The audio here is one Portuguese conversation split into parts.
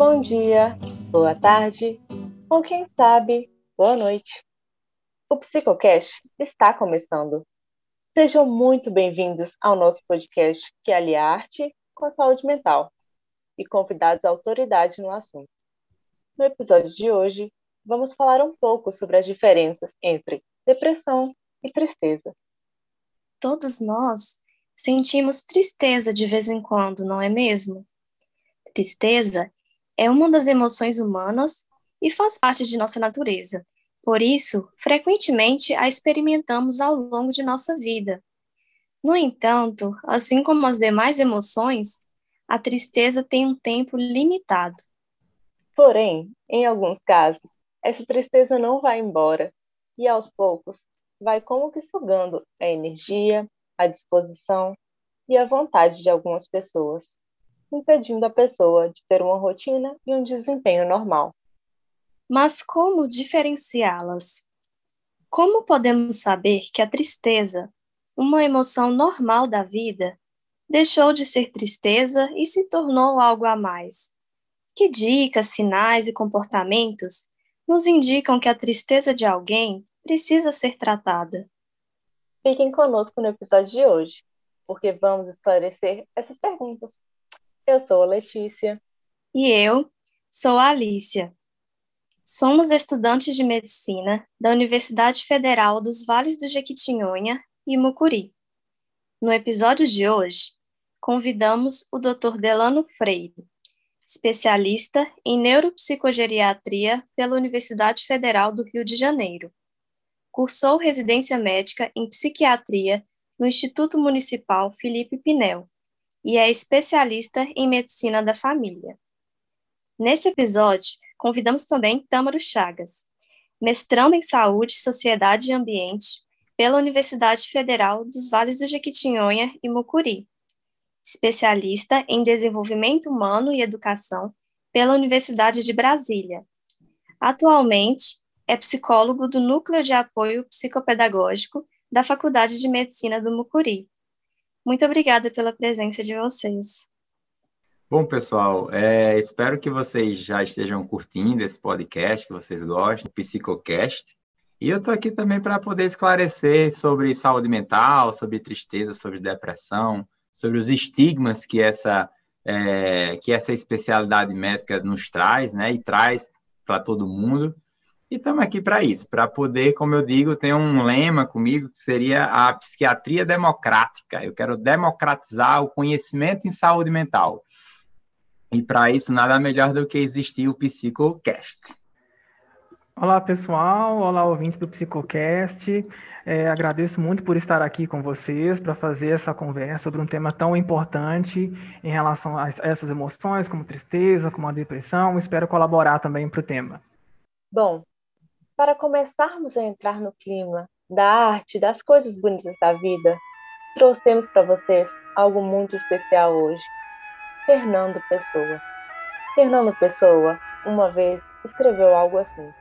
bom dia, boa tarde ou quem sabe, boa noite. O Psicocast está começando. Sejam muito bem-vindos ao nosso podcast que alia arte com a saúde mental e convidados autoridade no assunto. No episódio de hoje, vamos falar um pouco sobre as diferenças entre depressão e tristeza. Todos nós sentimos tristeza de vez em quando, não é mesmo? Tristeza é uma das emoções humanas e faz parte de nossa natureza. Por isso, frequentemente a experimentamos ao longo de nossa vida. No entanto, assim como as demais emoções, a tristeza tem um tempo limitado. Porém, em alguns casos, essa tristeza não vai embora e aos poucos vai como que sugando a energia, a disposição e a vontade de algumas pessoas, impedindo a pessoa de ter uma rotina e um desempenho normal. Mas como diferenciá-las? Como podemos saber que a tristeza, uma emoção normal da vida, deixou de ser tristeza e se tornou algo a mais? Que dicas, sinais e comportamentos nos indicam que a tristeza de alguém precisa ser tratada? Fiquem conosco no episódio de hoje, porque vamos esclarecer essas perguntas. Eu sou a Letícia. E eu sou a Alicia. Somos estudantes de medicina da Universidade Federal dos Vales do Jequitinhonha e Mucuri. No episódio de hoje, convidamos o Dr. Delano Freire, especialista em neuropsicogeriatria pela Universidade Federal do Rio de Janeiro. Cursou residência médica em psiquiatria no Instituto Municipal Felipe Pinel e é especialista em medicina da família. Neste episódio, convidamos também Tâmaro Chagas, mestrando em saúde, sociedade e ambiente pela Universidade Federal dos Vales do Jequitinhonha e Mucuri, especialista em desenvolvimento humano e educação pela Universidade de Brasília. Atualmente, é psicólogo do Núcleo de Apoio Psicopedagógico da Faculdade de Medicina do Mucuri. Muito obrigada pela presença de vocês. Bom, pessoal, é, espero que vocês já estejam curtindo esse podcast, que vocês gostem, Psicocast. E eu estou aqui também para poder esclarecer sobre saúde mental, sobre tristeza, sobre depressão, sobre os estigmas que essa, é, que essa especialidade médica nos traz, né, e traz para todo mundo. E estamos aqui para isso, para poder, como eu digo, ter um lema comigo que seria a psiquiatria democrática. Eu quero democratizar o conhecimento em saúde mental. E para isso, nada melhor do que existir o Psicocast. Olá, pessoal. Olá, ouvintes do Psicocast. É, agradeço muito por estar aqui com vocês para fazer essa conversa sobre um tema tão importante em relação a essas emoções, como tristeza, como a depressão. Espero colaborar também para o tema. Bom, para começarmos a entrar no clima da arte, das coisas bonitas da vida, trouxemos para vocês algo muito especial hoje. Fernando Pessoa. Fernando Pessoa, uma vez, escreveu algo assim: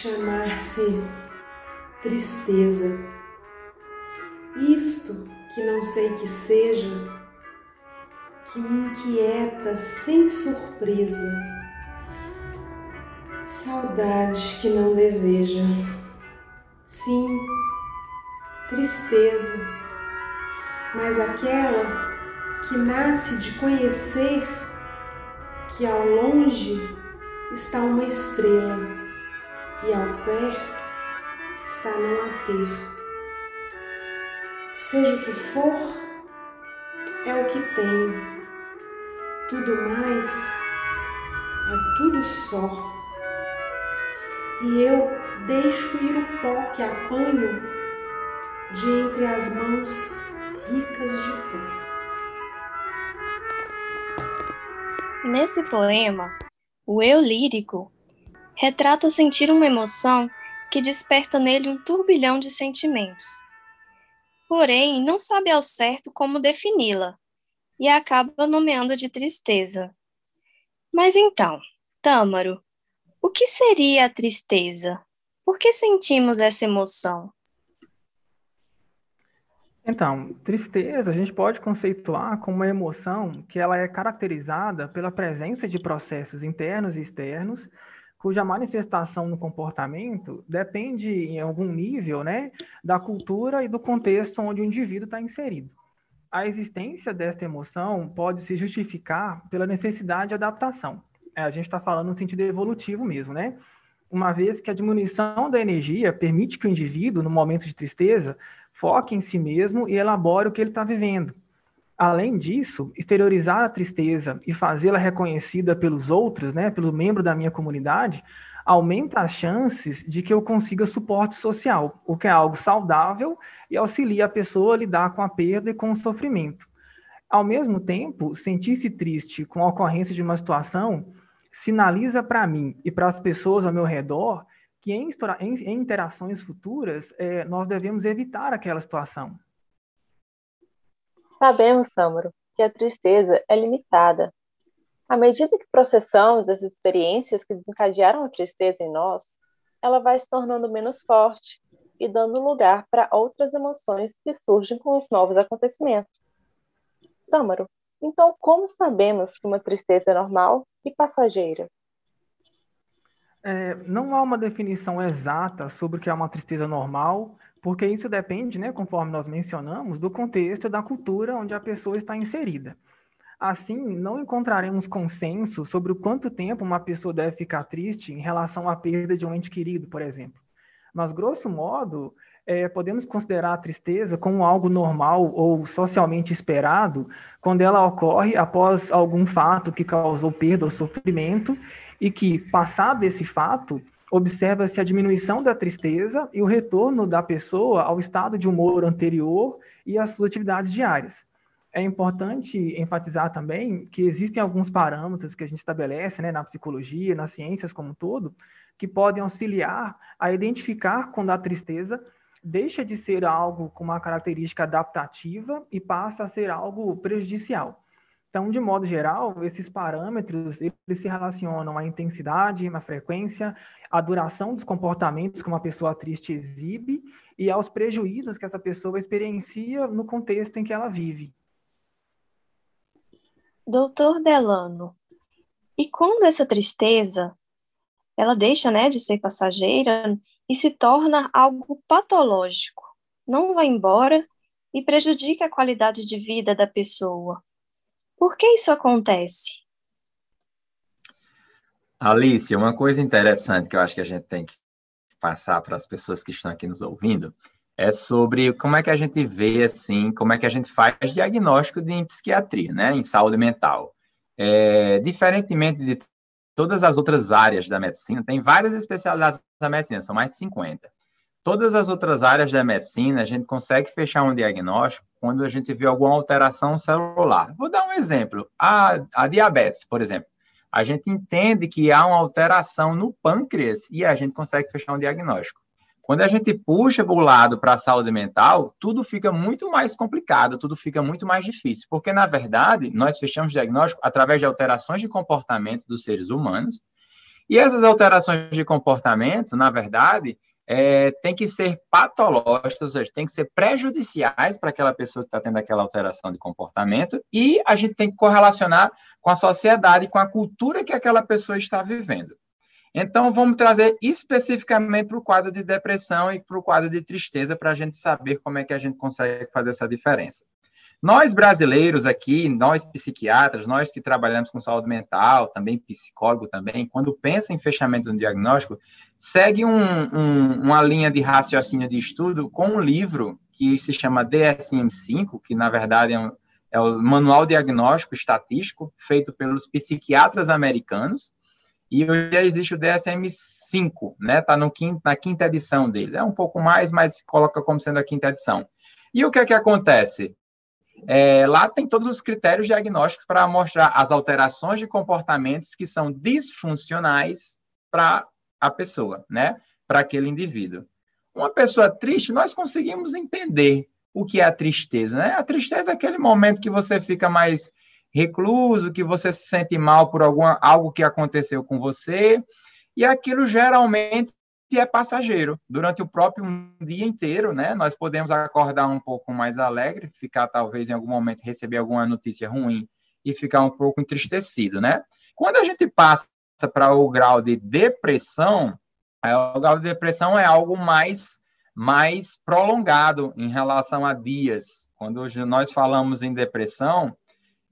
chamar-se tristeza. Isto que não sei que seja, que me inquieta sem surpresa, saudade que não deseja. Sim, tristeza, mas aquela que nasce de conhecer que ao longe está uma estrela e ao perto está não a ter. Seja o que for, é o que tenho. Tudo mais é tudo só. E eu deixo ir o pó que apanho de entre as mãos ricas de pó. Nesse poema, o eu lírico retrata sentir uma emoção que desperta nele um turbilhão de sentimentos. Porém, não sabe ao certo como defini-la e acaba nomeando de tristeza. Mas então, Tâmaro, o que seria a tristeza? Por que sentimos essa emoção? Então, tristeza a gente pode conceituar como uma emoção que ela é caracterizada pela presença de processos internos e externos, cuja manifestação no comportamento depende em algum nível, né, da cultura e do contexto onde o indivíduo está inserido. A existência desta emoção pode se justificar pela necessidade de adaptação. É, a gente está falando no sentido evolutivo mesmo, né? Uma vez que a diminuição da energia permite que o indivíduo, no momento de tristeza, foque em si mesmo e elabore o que ele está vivendo. Além disso, exteriorizar a tristeza e fazê-la reconhecida pelos outros, né, pelo membro da minha comunidade, aumenta as chances de que eu consiga suporte social, o que é algo saudável e auxilia a pessoa a lidar com a perda e com o sofrimento. Ao mesmo tempo, sentir-se triste com a ocorrência de uma situação sinaliza para mim e para as pessoas ao meu redor que em, interações futuras é, nós devemos evitar aquela situação. Sabemos, Tâmaro, que a tristeza é limitada. À medida que processamos as experiências que desencadearam a tristeza em nós, ela vai se tornando menos forte e dando lugar para outras emoções que surgem com os novos acontecimentos. Tâmaro, então como sabemos que uma tristeza é normal e passageira? É, não há uma definição exata sobre o que é uma tristeza normal, porque isso depende, né, conforme nós mencionamos, do contexto e da cultura onde a pessoa está inserida. Assim, não encontraremos consenso sobre o quanto tempo uma pessoa deve ficar triste em relação à perda de um ente querido, por exemplo. Mas, grosso modo, é, podemos considerar a tristeza como algo normal ou socialmente esperado quando ela ocorre após algum fato que causou perda ou sofrimento e que, passado esse fato, observa-se a diminuição da tristeza e o retorno da pessoa ao estado de humor anterior e às suas atividades diárias. É importante enfatizar também que existem alguns parâmetros que a gente estabelece né, na psicologia, nas ciências como um todo, que podem auxiliar a identificar quando a tristeza deixa de ser algo com uma característica adaptativa e passa a ser algo prejudicial. Então, de modo geral, esses parâmetros eles se relacionam à intensidade, à frequência, à duração dos comportamentos que uma pessoa triste exibe e aos prejuízos que essa pessoa experiencia no contexto em que ela vive. Doutor Delano, e quando essa tristeza ela deixa né, de ser passageira e se torna algo patológico, não vai embora e prejudica a qualidade de vida da pessoa? Por que isso acontece? Alice, uma coisa interessante que eu acho que a gente tem que passar para as pessoas que estão aqui nos ouvindo é sobre como é que a gente vê, assim, como é que a gente faz diagnóstico de, em psiquiatria, né, em saúde mental. É, diferentemente de todas as outras áreas da medicina, tem várias especialidades da medicina, são mais de 50. Todas as outras áreas da medicina, a gente consegue fechar um diagnóstico quando a gente vê alguma alteração celular. Vou dar um exemplo. A, a diabetes, por exemplo. A gente entende que há uma alteração no pâncreas e a gente consegue fechar um diagnóstico. Quando a gente puxa para o lado para a saúde mental, tudo fica muito mais complicado, tudo fica muito mais difícil, porque, na verdade, nós fechamos diagnóstico através de alterações de comportamento dos seres humanos, e essas alterações de comportamento, na verdade, é, tem que ser patológicas, ou seja, tem que ser prejudiciais para aquela pessoa que está tendo aquela alteração de comportamento, e a gente tem que correlacionar com a sociedade, com a cultura que aquela pessoa está vivendo. Então, vamos trazer especificamente para o quadro de depressão e para o quadro de tristeza, para a gente saber como é que a gente consegue fazer essa diferença. Nós brasileiros aqui, nós psiquiatras, nós que trabalhamos com saúde mental, também psicólogo também, quando pensa em fechamento do diagnóstico, segue um, um, uma linha de raciocínio de estudo com um livro que se chama DSM-5, que na verdade é, um, é o Manual Diagnóstico Estatístico, feito pelos psiquiatras americanos, e hoje existe o DSM-5, né? Está na quinta edição dele. É um pouco mais, mas coloca como sendo a quinta edição. E o que é que acontece? É, lá tem todos os critérios diagnósticos para mostrar as alterações de comportamentos que são disfuncionais para a pessoa, né? Para aquele indivíduo. Uma pessoa triste, nós conseguimos entender o que é a tristeza, né? A tristeza é aquele momento que você fica mais recluso, que você se sente mal por alguma, algo que aconteceu com você, e aquilo geralmente é passageiro. Durante o próprio dia inteiro, né? Nós podemos acordar um pouco mais alegre, ficar talvez em algum momento receber alguma notícia ruim e ficar um pouco entristecido, né? Quando a gente passa para o grau de depressão, o grau de depressão é algo mais mais prolongado em relação a dias. Quando nós falamos em depressão,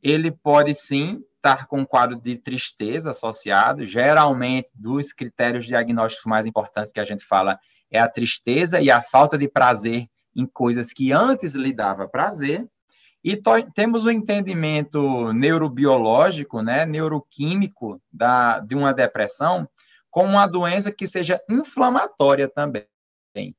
ele pode sim estar com um quadro de tristeza associado. Geralmente, dos critérios diagnósticos mais importantes que a gente fala é a tristeza e a falta de prazer em coisas que antes lhe dava prazer. E temos o entendimento neurobiológico, né, neuroquímico da, de uma depressão como uma doença que seja inflamatória também.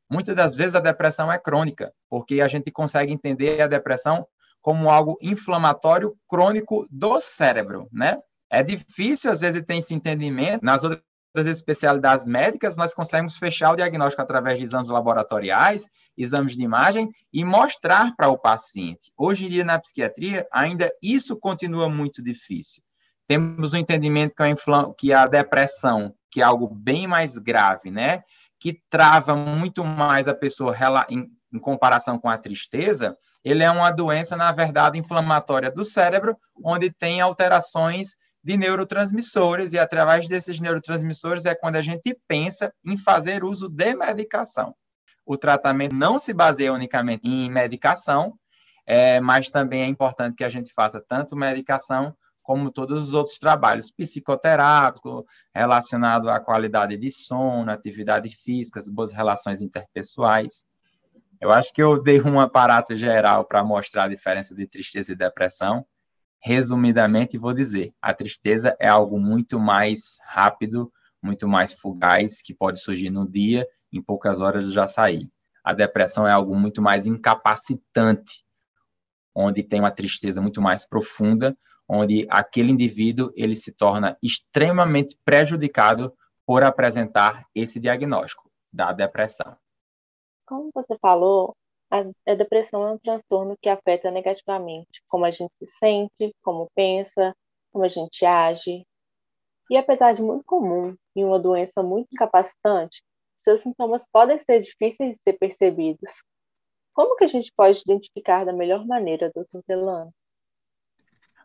Muitas das vezes a depressão é crônica, porque a gente consegue entender a depressão como algo inflamatório crônico do cérebro, né? É difícil, às vezes, ter esse entendimento. Nas outras especialidades médicas, nós conseguimos fechar o diagnóstico através de exames laboratoriais, exames de imagem e mostrar para o paciente. Hoje em dia, na psiquiatria, ainda isso continua muito difícil. Temos o um entendimento que a depressão, que é algo bem mais grave, né? Que trava muito mais a pessoa em, em comparação com a tristeza, ele é uma doença, na verdade, inflamatória do cérebro, onde tem alterações de neurotransmissores, e através desses neurotransmissores é quando a gente pensa em fazer uso de medicação. O tratamento não se baseia unicamente em medicação, é, mas também é importante que a gente faça tanto medicação como todos os outros trabalhos psicoterápicos relacionados à qualidade de sono, atividade física, boas relações interpessoais. Eu acho que eu dei um aparato geral para mostrar a diferença de tristeza e depressão. Resumidamente, vou dizer: a tristeza é algo muito mais rápido, muito mais fugaz, que pode surgir no dia, em poucas horas já sair. A depressão é algo muito mais incapacitante, onde tem uma tristeza muito mais profunda, onde aquele indivíduo ele se torna extremamente prejudicado por apresentar esse diagnóstico da depressão. Como você falou, a, a depressão é um transtorno que afeta negativamente como a gente se sente, como pensa, como a gente age. E apesar de muito comum e uma doença muito incapacitante, seus sintomas podem ser difíceis de ser percebidos. Como que a gente pode identificar da melhor maneira, doutor Delano?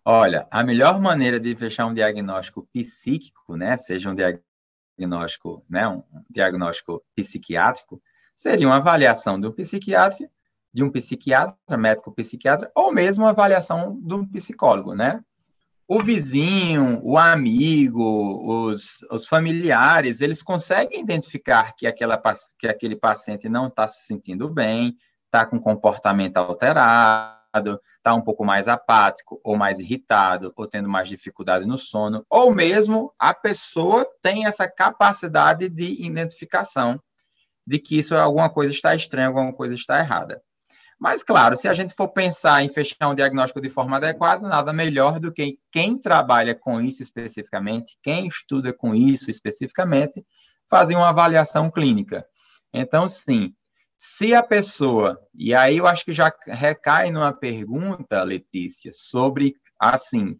Olha, a melhor maneira de fechar um diagnóstico psíquico, né, seja um diagnóstico, né, um diagnóstico psiquiátrico, seria uma avaliação do psiquiatra, de um psiquiatra, médico psiquiatra, ou mesmo uma avaliação de um psicólogo, né? O vizinho, o amigo, os, os familiares, eles conseguem identificar que, aquela, que aquele paciente não está se sentindo bem, está com comportamento alterado, está um pouco mais apático, ou mais irritado, ou tendo mais dificuldade no sono, ou mesmo a pessoa tem essa capacidade de identificação de que isso alguma coisa está estranha, alguma coisa está errada. Mas, claro, se a gente for pensar em fechar um diagnóstico de forma adequada, nada melhor do que quem trabalha com isso especificamente, quem estuda com isso especificamente, fazer uma avaliação clínica. Então, sim, se a pessoa, e aí eu acho que já recai numa pergunta, Letícia, sobre, assim,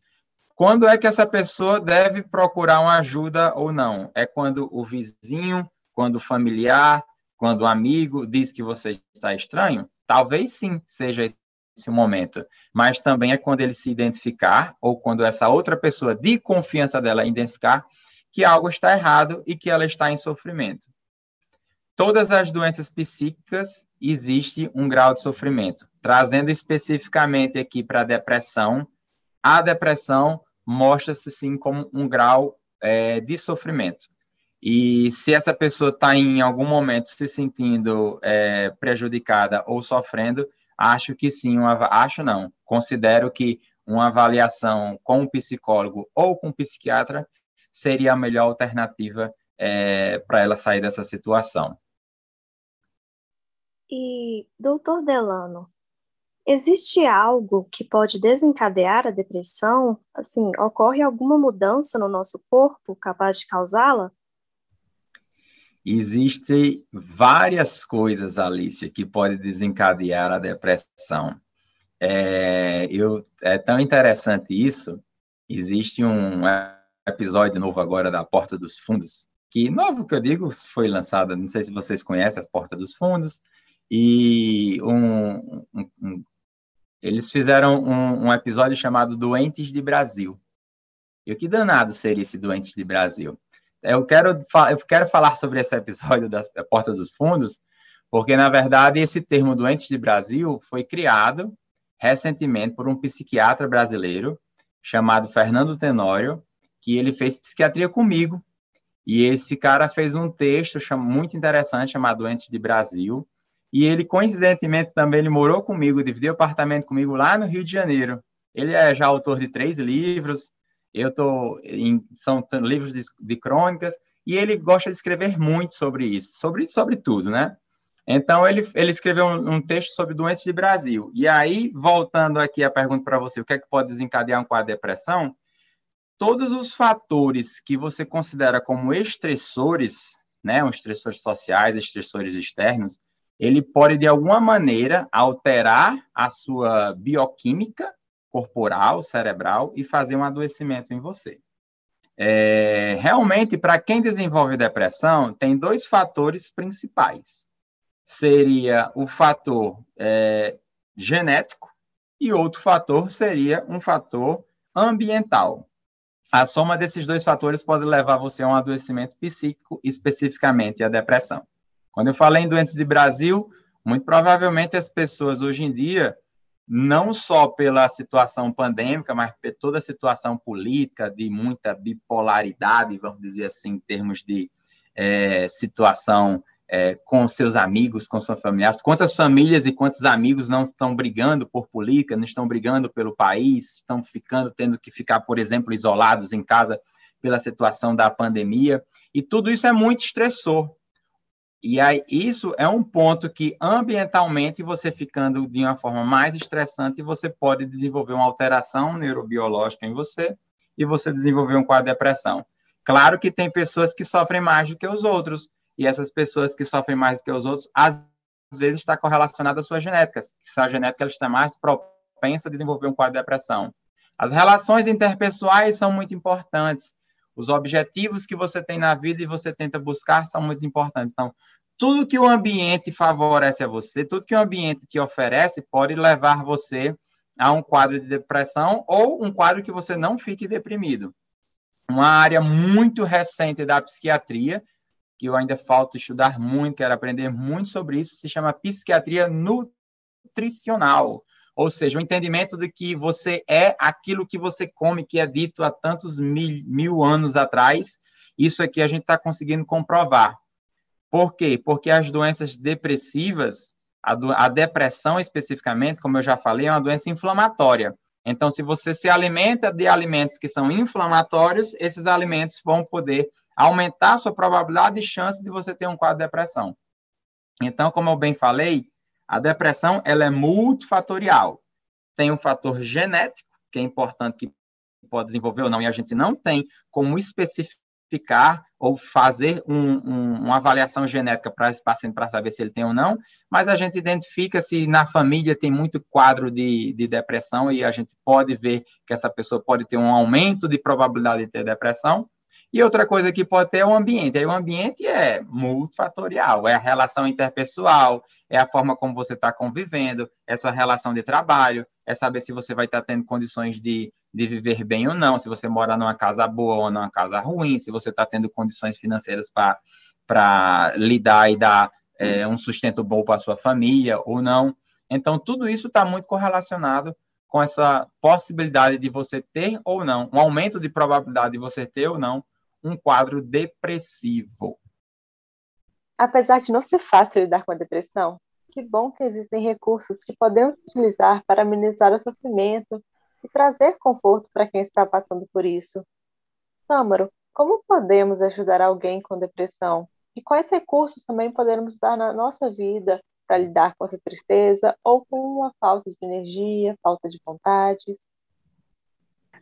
quando é que essa pessoa deve procurar uma ajuda ou não? É quando o vizinho, quando o familiar, quando o amigo diz que você está estranho, talvez sim seja esse momento, mas também é quando ele se identificar ou quando essa outra pessoa de confiança dela identificar que algo está errado e que ela está em sofrimento. Todas as doenças psíquicas existe um grau de sofrimento. Trazendo especificamente aqui para a depressão, a depressão mostra-se sim como um grau é, de sofrimento. E se essa pessoa está em algum momento se sentindo é, prejudicada ou sofrendo, acho que sim, uma, acho não, considero que uma avaliação com um psicólogo ou com um psiquiatra seria a melhor alternativa é, para ela sair dessa situação. E, doutor Delano, existe algo que pode desencadear a depressão? Assim, ocorre alguma mudança no nosso corpo capaz de causá-la? Existem várias coisas, Alicia, que podem desencadear a depressão. É, eu, é tão interessante isso. Existe um episódio novo agora da Porta dos Fundos, que novo que eu digo, foi lançado, não sei se vocês conhecem a Porta dos Fundos, e um, um, um, eles fizeram um, episódio chamado Doentes de Brasil. E o que danado seria esse Doentes de Brasil? Eu quero, eu quero falar sobre esse episódio da Porta dos Fundos, porque, na verdade, esse termo Doentes de Brasil foi criado recentemente por um psiquiatra brasileiro chamado Fernando Tenório, que ele fez psiquiatria comigo. E esse cara fez um texto muito interessante chamado Doentes de Brasil. E ele, coincidentemente, também ele morou comigo, dividiu apartamento comigo lá no Rio de Janeiro. Ele é já autor de três livros, eu tô em, são livros de, de, crônicas e ele gosta de escrever muito sobre isso, sobre sobre tudo, né? Então ele, ele escreveu um, um texto sobre doentes de Brasil. E aí, voltando aqui a pergunta para você, o que é que pode desencadear um quadro de depressão? Todos os fatores que você considera como estressores, né, os estressores sociais, estressores externos, ele pode de alguma maneira alterar a sua bioquímica corporal, cerebral e fazer um adoecimento em você. É, realmente, para quem desenvolve depressão, tem dois fatores principais. Seria o fator é, genético e outro fator seria um fator ambiental. A soma desses dois fatores pode levar você a um adoecimento psíquico, especificamente a depressão. Quando eu falei em doentes de Brasil, muito provavelmente as pessoas hoje em dia não só pela situação pandêmica, mas por toda a situação política, de muita bipolaridade, vamos dizer assim, em termos de é, situação é, com seus amigos, com seus familiares. Quantas famílias e quantos amigos não estão brigando por política, não estão brigando pelo país, estão ficando, tendo que ficar, por exemplo, isolados em casa pela situação da pandemia. E tudo isso é muito estressor. E aí, isso é um ponto que, ambientalmente, você ficando de uma forma mais estressante, você pode desenvolver uma alteração neurobiológica em você e você desenvolver um quadro de depressão. Claro que tem pessoas que sofrem mais do que os outros, e essas pessoas que sofrem mais do que os outros, às vezes está correlacionada às suas genéticas, que a genética ela está mais propensa a desenvolver um quadro de depressão. As relações interpessoais são muito importantes. Os objetivos que você tem na vida e você tenta buscar são muito importantes. Então, tudo que o ambiente favorece a você, tudo que o ambiente te oferece, pode levar você a um quadro de depressão ou um quadro que você não fique deprimido. Uma área muito recente da psiquiatria, que eu ainda falta estudar muito, quero aprender muito sobre isso, se chama psiquiatria nutricional. Ou seja, o entendimento de que você é aquilo que você come, que é dito há tantos mil, mil anos atrás. Isso aqui a gente está conseguindo comprovar. Por quê? Porque as doenças depressivas, a, do, a depressão especificamente, como eu já falei, é uma doença inflamatória. Então, se você se alimenta de alimentos que são inflamatórios, esses alimentos vão poder aumentar a sua probabilidade e chance de você ter um quadro de depressão. Então, como eu bem falei, a depressão ela é multifatorial. Tem um fator genético, que é importante que pode desenvolver ou não, e a gente não tem como especificar ou fazer um, um, uma avaliação genética para esse paciente para saber se ele tem ou não, mas a gente identifica se na família tem muito quadro de, de depressão e a gente pode ver que essa pessoa pode ter um aumento de probabilidade de ter depressão, e outra coisa que pode ter é o ambiente. Aí o ambiente é multifatorial, é a relação interpessoal, é a forma como você está convivendo, é sua relação de trabalho, é saber se você vai estar tá tendo condições de, de viver bem ou não, se você mora numa casa boa ou numa casa ruim, se você está tendo condições financeiras para lidar e dar é, um sustento bom para sua família ou não. Então, tudo isso está muito correlacionado com essa possibilidade de você ter ou não, um aumento de probabilidade de você ter ou não um quadro depressivo. Apesar de não ser fácil lidar com a depressão, que bom que existem recursos que podemos utilizar para amenizar o sofrimento e trazer conforto para quem está passando por isso. Tâmaro, como podemos ajudar alguém com depressão? E quais recursos também podemos usar na nossa vida para lidar com essa tristeza ou com uma falta de energia, falta de vontades?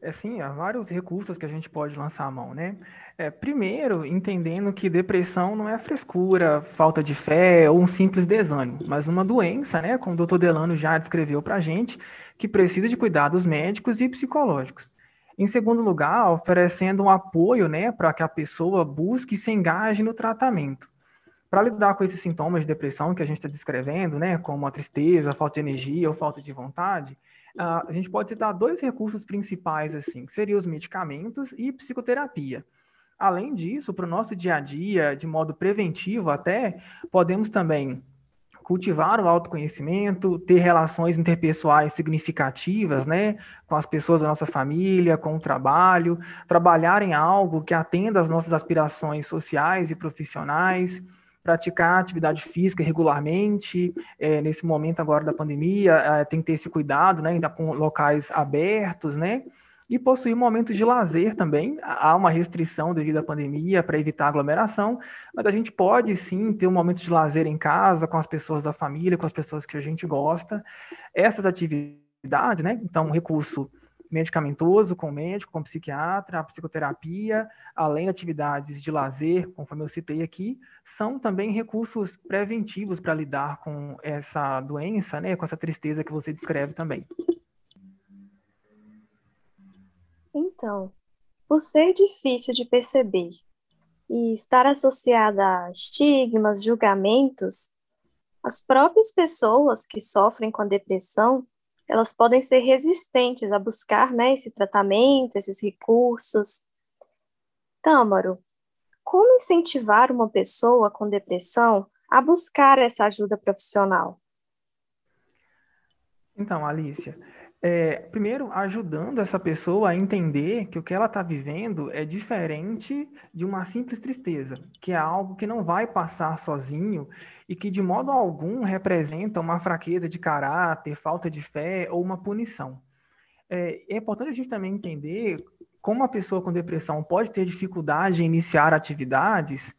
É, sim, há vários recursos que a gente pode lançar a mão, né? É, primeiro, entendendo que depressão não é frescura, falta de fé ou um simples desânimo, mas uma doença, né? Como o doutor Delano já descreveu para a gente, que precisa de cuidados médicos e psicológicos. Em segundo lugar, oferecendo um apoio, né, para que a pessoa busque e se engaje no tratamento. Para lidar com esses sintomas de depressão que a gente está descrevendo, né, como a tristeza, a falta de energia ou falta de vontade, a gente pode citar dois recursos principais, assim, que seriam os medicamentos e psicoterapia. Além disso, para o nosso dia a dia, de modo preventivo até, podemos também cultivar o autoconhecimento, ter relações interpessoais significativas, né, com as pessoas da nossa família, com o trabalho, trabalhar em algo que atenda às nossas aspirações sociais e profissionais, praticar atividade física regularmente, é, nesse momento agora da pandemia, é, tem que ter esse cuidado, né, ainda com locais abertos, né, e possuir momentos de lazer também. Há uma restrição devido à pandemia para evitar aglomeração, mas a gente pode sim ter um momento de lazer em casa, com as pessoas da família, com as pessoas que a gente gosta. Essas atividades, né? Então, recurso medicamentoso com o médico, com o psiquiatra, a psicoterapia, além de atividades de lazer, conforme eu citei aqui, são também recursos preventivos para lidar com essa doença, né, com essa tristeza que você descreve também. Então, por ser difícil de perceber e estar associada a estigmas, julgamentos, as próprias pessoas que sofrem com a depressão, elas podem ser resistentes a buscar né, esse tratamento, esses recursos. Tâmaro, como incentivar uma pessoa com depressão a buscar essa ajuda profissional? Então, Alicia, é, primeiro, ajudando essa pessoa a entender que o que ela está vivendo é diferente de uma simples tristeza, que é algo que não vai passar sozinho e que, de modo algum, representa uma fraqueza de caráter, falta de fé ou uma punição. É, é importante a gente também entender como a pessoa com depressão pode ter dificuldade em iniciar atividades,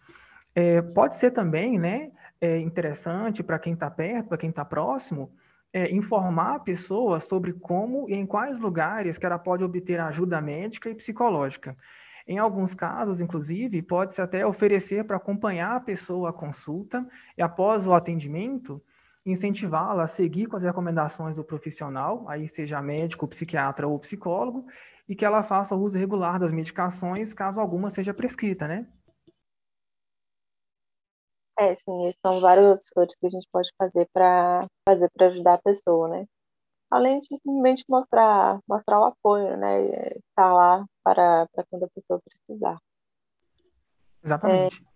é, pode ser também né, é, interessante para quem está perto, para quem está próximo, é, informar a pessoa sobre como e em quais lugares que ela pode obter ajuda médica e psicológica. Em alguns casos, inclusive, pode-se até oferecer para acompanhar a pessoa à consulta e, após o atendimento, incentivá-la a seguir com as recomendações do profissional, aí seja médico, psiquiatra ou psicólogo, e que ela faça o uso regular das medicações, caso alguma seja prescrita, né? É, sim, são vários fatores que a gente pode fazer para fazer para ajudar a pessoa, né? Além de simplesmente mostrar, mostrar o apoio, né? Estar tá lá para, para quando a pessoa precisar. Exatamente. É,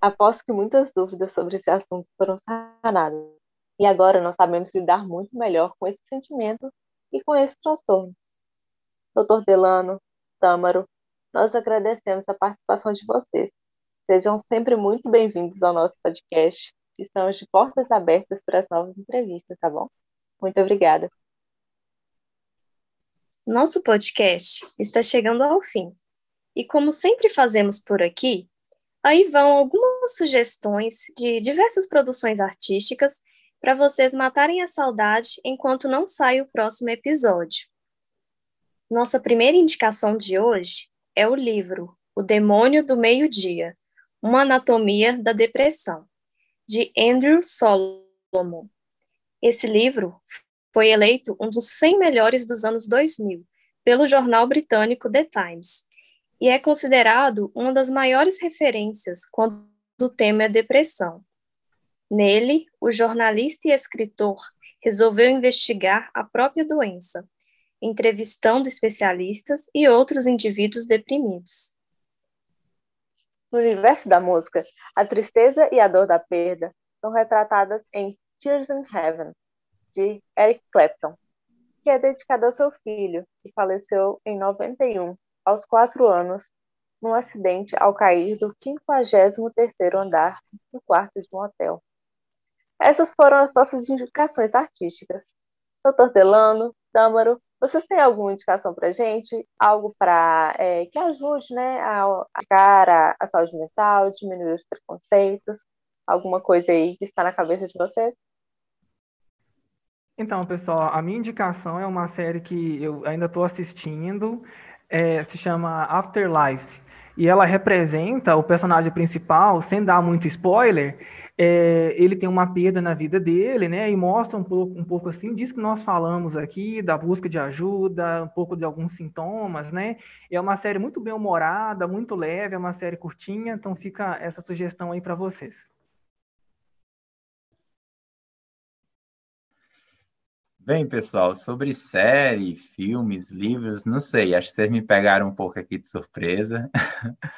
aposto que muitas dúvidas sobre esse assunto foram sanadas. E agora nós sabemos lidar muito melhor com esse sentimento e com esse transtorno. Doutor Delano, Tâmaro, nós agradecemos a participação de vocês Sejam sempre muito bem-vindos ao nosso podcast. Estamos de portas abertas para as novas entrevistas, tá bom? Muito obrigada. Nosso podcast está chegando ao fim. E como sempre fazemos por aqui, aí vão algumas sugestões de diversas produções artísticas para vocês matarem a saudade enquanto não sai o próximo episódio. Nossa primeira indicação de hoje é o livro O Demônio do Meio-Dia, uma Anatomia da Depressão, de Andrew Solomon. Esse livro foi eleito um dos 100 melhores dos anos 2000 pelo jornal britânico The Times e é considerado uma das maiores referências quando o tema é depressão. Nele, o jornalista e escritor resolveu investigar a própria doença, entrevistando especialistas e outros indivíduos deprimidos. No universo da música, a tristeza e a dor da perda são retratadas em Tears in Heaven, de Eric Clapton, que é dedicado ao seu filho, que faleceu em 91, aos quatro anos, num acidente ao cair do 53º andar no quarto de um hotel. Essas foram as nossas indicações artísticas. Doutor Delano, Tâmaro, vocês têm alguma indicação para gente? Algo para é, que ajude né, a a, a saúde mental, diminuir os preconceitos? Alguma coisa aí que está na cabeça de vocês? Então, pessoal, a minha indicação é uma série que eu ainda estou assistindo. é, se chama Afterlife. E ela representa o personagem principal, sem dar muito spoiler, é, ele tem uma perda na vida dele, né? E mostra um pouco, um pouco assim disso que nós falamos aqui, da busca de ajuda, um pouco de alguns sintomas, né? É uma série muito bem humorada, muito leve, é uma série curtinha, então fica essa sugestão aí para vocês. Bem, pessoal, sobre série, filmes, livros, não sei, acho que vocês me pegaram um pouco aqui de surpresa,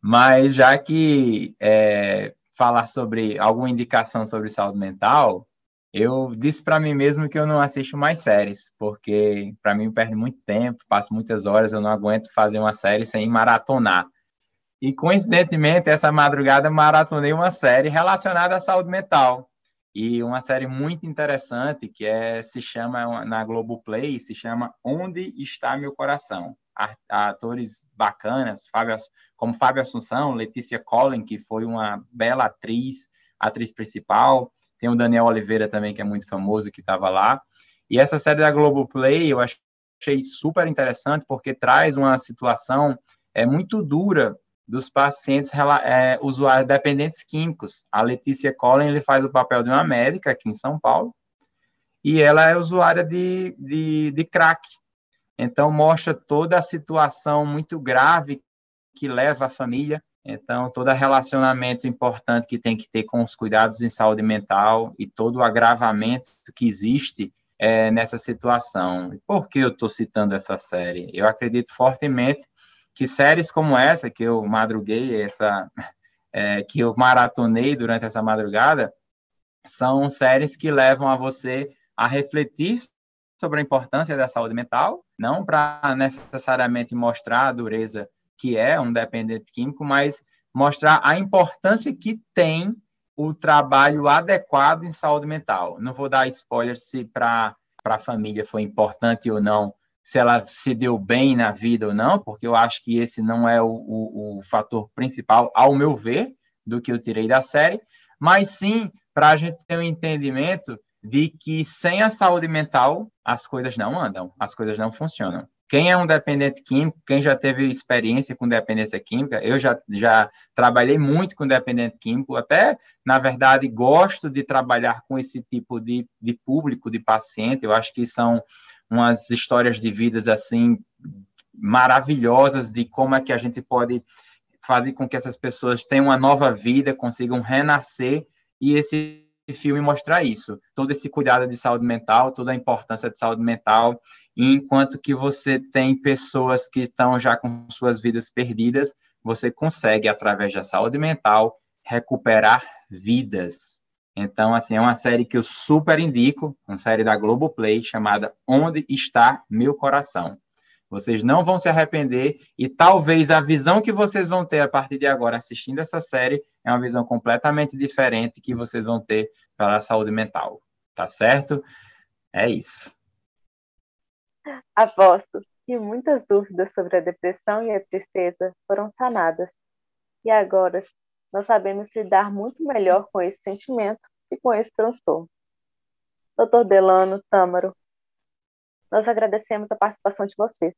mas já que é, falar sobre alguma indicação sobre saúde mental, eu disse para mim mesmo que eu não assisto mais séries, porque para mim perde muito tempo, passo muitas horas, eu não aguento fazer uma série sem maratonar. E coincidentemente, essa madrugada maratonei uma série relacionada à saúde mental. E uma série muito interessante que é se chama na Globoplay, se chama Onde está meu coração. Atores bacanas, Fábio, como Fábio Assunção, Letícia Collin, que foi uma bela atriz, atriz principal. Tem o Daniel Oliveira também, que é muito famoso, que estava lá. E essa série da Globoplay eu achei super interessante, porque traz uma situação é, muito dura dos pacientes é, usuários dependentes químicos. A Letícia Collin ele faz o papel de uma médica aqui em São Paulo, e ela é usuária de, de, de crack. Então, mostra toda a situação muito grave que leva a família. Então, todo relacionamento importante que tem que ter com os cuidados em saúde mental e todo o agravamento que existe é, nessa situação. Por que eu estou citando essa série? Eu acredito fortemente que séries como essa, que eu madruguei, essa, é, que eu maratonei durante essa madrugada, são séries que levam a você a refletir sobre a importância da saúde mental, não para necessariamente mostrar a dureza que é um dependente químico, mas mostrar a importância que tem o trabalho adequado em saúde mental. Não vou dar spoiler se para a família foi importante ou não, se ela se deu bem na vida ou não, porque eu acho que esse não é o, o, o fator principal, ao meu ver, do que eu tirei da série, mas sim para a gente ter um entendimento de que sem a saúde mental as coisas não andam, as coisas não funcionam. Quem é um dependente químico, quem já teve experiência com dependência química, eu já, já trabalhei muito com dependente químico, até, na verdade, gosto de trabalhar com esse tipo de, de público, de paciente, eu acho que são umas histórias de vidas, assim, maravilhosas de como é que a gente pode fazer com que essas pessoas tenham uma nova vida, consigam renascer, e esse filme mostrar isso, todo esse cuidado de saúde mental, toda a importância de saúde mental, enquanto que você tem pessoas que estão já com suas vidas perdidas, você consegue, através da saúde mental, recuperar vidas. Então, assim, é uma série que eu super indico, uma série da Globoplay, chamada Onde Está Meu Coração. Vocês não vão se arrepender e talvez a visão que vocês vão ter a partir de agora assistindo essa série é uma visão completamente diferente que vocês vão ter para a saúde mental. Tá certo? É isso. Aposto que muitas dúvidas sobre a depressão e a tristeza foram sanadas. E agora nós sabemos lidar muito melhor com esse sentimento e com esse transtorno. Doutor Delano, Tâmaro, nós agradecemos a participação de vocês.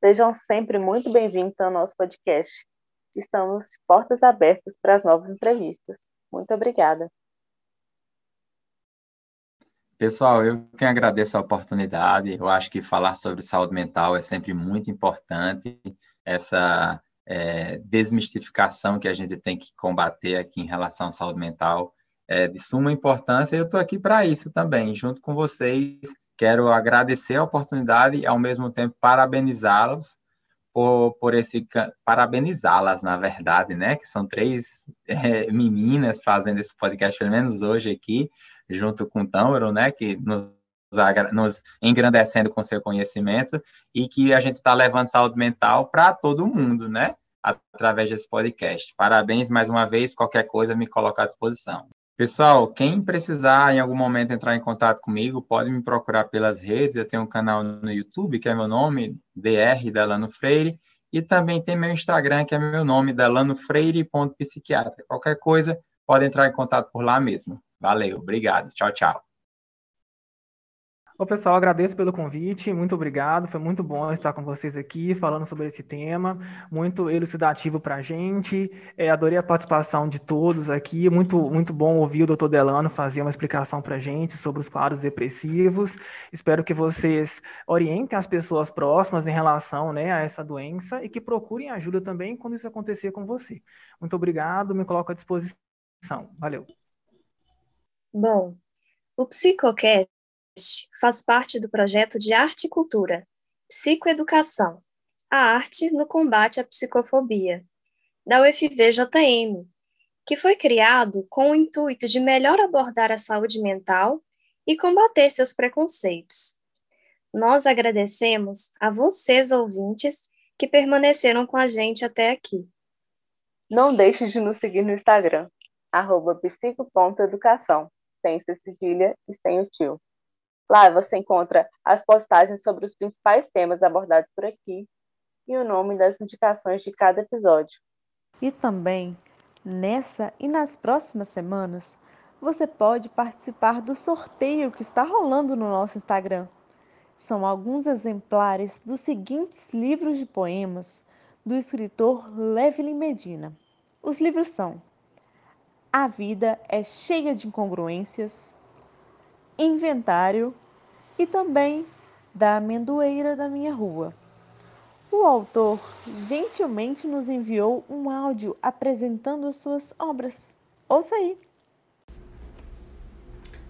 Sejam sempre muito bem-vindos ao nosso podcast. Estamos de portas abertas para as novas entrevistas. Muito obrigada. Pessoal, eu que agradeço a oportunidade. Eu acho que falar sobre saúde mental é sempre muito importante. Essa é, desmistificação que a gente tem que combater aqui em relação à saúde mental é de suma importância. Eu estou aqui para isso também, junto com vocês. Quero agradecer a oportunidade e, ao mesmo tempo, parabenizá-los por, por esse parabenizá-las, na verdade, né? Que são três é, meninas fazendo esse podcast, pelo menos hoje aqui junto com o Tâmaro, né, que nos, nos engrandecendo com seu conhecimento e que a gente está levando saúde mental para todo mundo, né, através desse podcast. Parabéns mais uma vez, qualquer coisa me coloca à disposição. Pessoal, quem precisar em algum momento entrar em contato comigo, pode me procurar pelas redes. Eu tenho um canal no YouTube, que é meu nome, DR Delano Freire, e também tem meu Instagram, que é meu nome, delanofreire.psiquiatra. Qualquer coisa, pode entrar em contato por lá mesmo. Valeu, obrigado. Tchau, tchau. Ô, pessoal, agradeço pelo convite, muito obrigado. Foi muito bom estar com vocês aqui falando sobre esse tema, muito elucidativo para a gente. É, adorei a participação de todos aqui. Muito, muito bom ouvir o doutor Delano fazer uma explicação para a gente sobre os quadros depressivos. Espero que vocês orientem as pessoas próximas em relação né, a essa doença e que procurem ajuda também quando isso acontecer com você. Muito obrigado, me coloco à disposição. Valeu. Bom, o Psicocast faz parte do projeto de Arte e Cultura, Psicoeducação, a arte no combate à psicofobia, da UFVJM, que foi criado com o intuito de melhor abordar a saúde mental e combater seus preconceitos. Nós agradecemos a vocês, ouvintes, que permaneceram com a gente até aqui. Não deixe de nos seguir no Instagram, arroba psico.educação, sem cedilha e sem o tio. Lá você encontra as postagens sobre os principais temas abordados por aqui e o nome das indicações de cada episódio. E também, nessa e nas próximas semanas, você pode participar do sorteio que está rolando no nosso Instagram. São alguns exemplares dos seguintes livros de poemas do escritor Levlin Medina. Os livros são A Vida é Cheia de Incongruências, inventário e também da amendoeira da minha rua. O autor gentilmente nos enviou um áudio apresentando as suas obras. Ouça aí.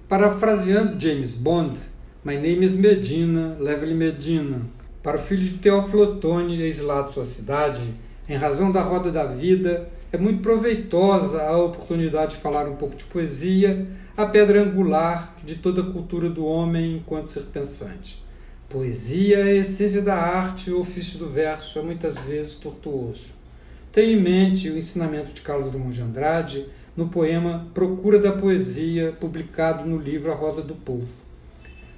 Parafraseando James Bond, My name is Medina, leve-lhe Medina. Para o filho de Teófilo Otoni, exilado sua cidade, em razão da roda da vida, é muito proveitosa a oportunidade de falar um pouco de poesia a pedra angular de toda a cultura do homem enquanto ser pensante. Poesia é a essência da arte e o ofício do verso é muitas vezes tortuoso. Tenho em mente o ensinamento de Carlos Drummond de Andrade no poema Procura da Poesia, publicado no livro A Rosa do Povo.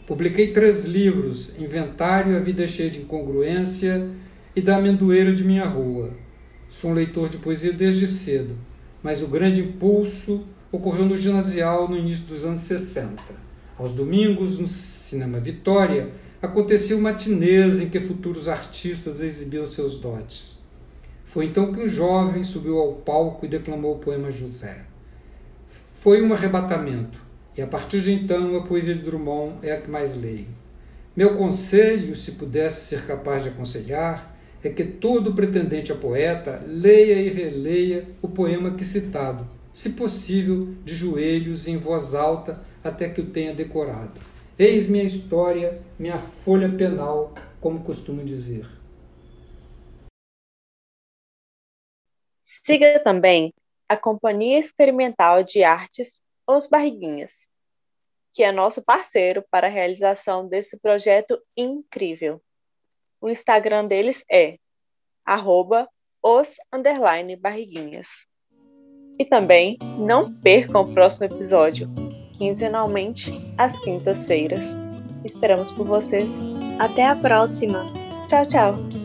Publiquei três livros: Inventário, A Vida Cheia de Incongruência e Da Amendoeira de Minha Rua. Sou um leitor de poesia desde cedo, mas o grande impulso ocorreu no ginasial no início dos anos 60. Aos domingos, no Cinema Vitória, acontecia uma matinês em que futuros artistas exibiam seus dotes. Foi então que um jovem subiu ao palco e declamou o poema José. Foi um arrebatamento, e a partir de então a poesia de Drummond é a que mais leio. Meu conselho, se pudesse ser capaz de aconselhar, é que todo pretendente a poeta leia e releia o poema que citado, se possível, de joelhos em voz alta até que o tenha decorado. Eis minha história, minha folha penal, como costumo dizer. Siga também a Companhia Experimental de Artes Os Barriguinhas, que é nosso parceiro para a realização desse projeto incrível. O Instagram deles é arroba os barriguinhas. E também não percam o próximo episódio, quinzenalmente às quintas-feiras. Esperamos por vocês. Até a próxima. Tchau, tchau.